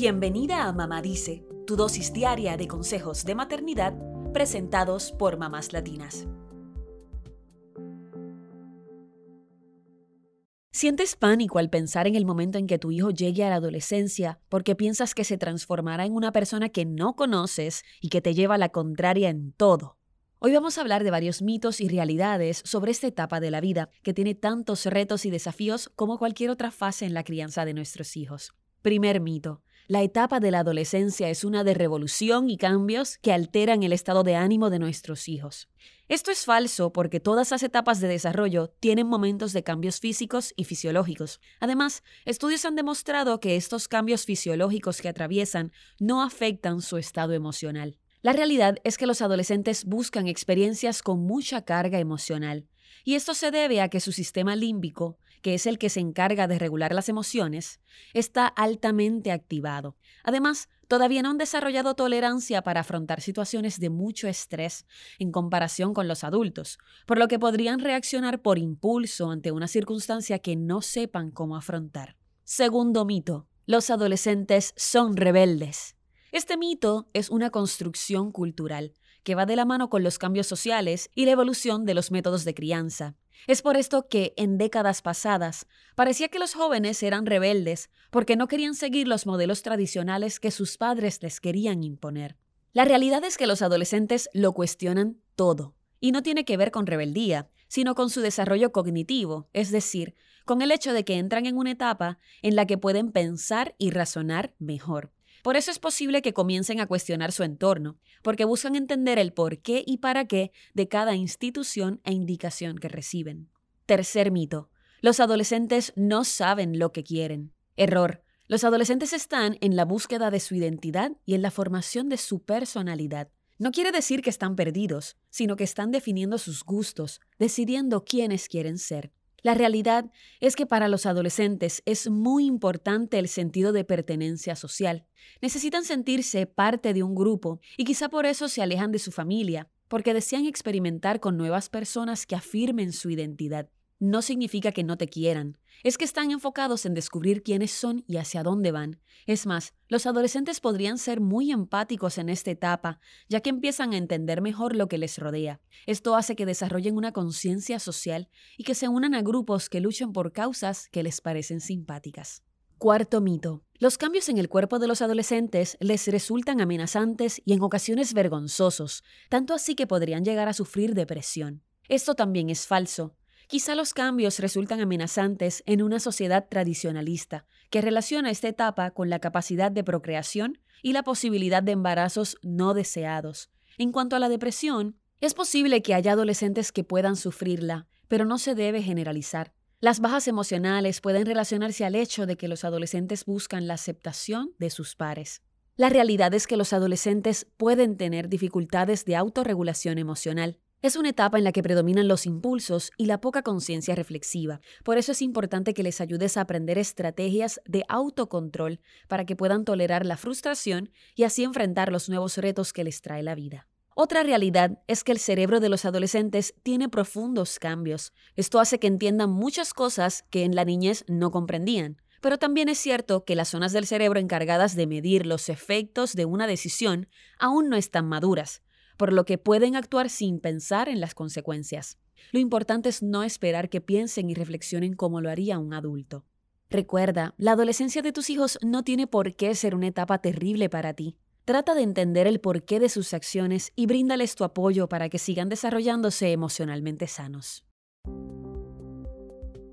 Bienvenida a Mamá Dice, tu dosis diaria de consejos de maternidad presentados por mamás latinas. ¿Sientes pánico al pensar en el momento en que tu hijo llegue a la adolescencia porque piensas que se transformará en una persona que no conoces y que te lleva a la contraria en todo? Hoy vamos a hablar de varios mitos y realidades sobre esta etapa de la vida que tiene tantos retos y desafíos como cualquier otra fase en la crianza de nuestros hijos. Primer mito. La etapa de la adolescencia es una de revolución y cambios que alteran el estado de ánimo de nuestros hijos. Esto es falso porque todas las etapas de desarrollo tienen momentos de cambios físicos y fisiológicos. Además, estudios han demostrado que estos cambios fisiológicos que atraviesan no afectan su estado emocional. La realidad es que los adolescentes buscan experiencias con mucha carga emocional, y esto se debe a que su sistema límbico, que es el que se encarga de regular las emociones, está altamente activado. Además, todavía no han desarrollado tolerancia para afrontar situaciones de mucho estrés en comparación con los adultos, por lo que podrían reaccionar por impulso ante una circunstancia que no sepan cómo afrontar. Segundo mito, los adolescentes son rebeldes. Este mito es una construcción cultural que va de la mano con los cambios sociales y la evolución de los métodos de crianza. Es por esto que, en décadas pasadas, parecía que los jóvenes eran rebeldes porque no querían seguir los modelos tradicionales que sus padres les querían imponer. La realidad es que los adolescentes lo cuestionan todo, y no tiene que ver con rebeldía, sino con su desarrollo cognitivo, es decir, con el hecho de que entran en una etapa en la que pueden pensar y razonar mejor. Por eso es posible que comiencen a cuestionar su entorno, porque buscan entender el por qué y para qué de cada institución e indicación que reciben. Tercer mito. Los adolescentes no saben lo que quieren. Error. Los adolescentes están en la búsqueda de su identidad y en la formación de su personalidad. No quiere decir que están perdidos, sino que están definiendo sus gustos, decidiendo quiénes quieren ser. La realidad es que para los adolescentes es muy importante el sentido de pertenencia social. Necesitan sentirse parte de un grupo y quizá por eso se alejan de su familia, porque desean experimentar con nuevas personas que afirmen su identidad no significa que no te quieran. Es que están enfocados en descubrir quiénes son y hacia dónde van. Es más, los adolescentes podrían ser muy empáticos en esta etapa, ya que empiezan a entender mejor lo que les rodea. Esto hace que desarrollen una conciencia social y que se unan a grupos que luchen por causas que les parecen simpáticas. Cuarto mito. Los cambios en el cuerpo de los adolescentes les resultan amenazantes y en ocasiones vergonzosos, tanto así que podrían llegar a sufrir depresión. Esto también es falso. Quizá los cambios resultan amenazantes en una sociedad tradicionalista, que relaciona esta etapa con la capacidad de procreación y la posibilidad de embarazos no deseados. En cuanto a la depresión, es posible que haya adolescentes que puedan sufrirla, pero no se debe generalizar. Las bajas emocionales pueden relacionarse al hecho de que los adolescentes buscan la aceptación de sus pares. La realidad es que los adolescentes pueden tener dificultades de autorregulación emocional. Es una etapa en la que predominan los impulsos y la poca conciencia reflexiva. Por eso es importante que les ayudes a aprender estrategias de autocontrol para que puedan tolerar la frustración y así enfrentar los nuevos retos que les trae la vida. Otra realidad es que el cerebro de los adolescentes tiene profundos cambios. Esto hace que entiendan muchas cosas que en la niñez no comprendían. Pero también es cierto que las zonas del cerebro encargadas de medir los efectos de una decisión aún no están maduras por lo que pueden actuar sin pensar en las consecuencias. Lo importante es no esperar que piensen y reflexionen como lo haría un adulto. Recuerda, la adolescencia de tus hijos no tiene por qué ser una etapa terrible para ti. Trata de entender el porqué de sus acciones y bríndales tu apoyo para que sigan desarrollándose emocionalmente sanos.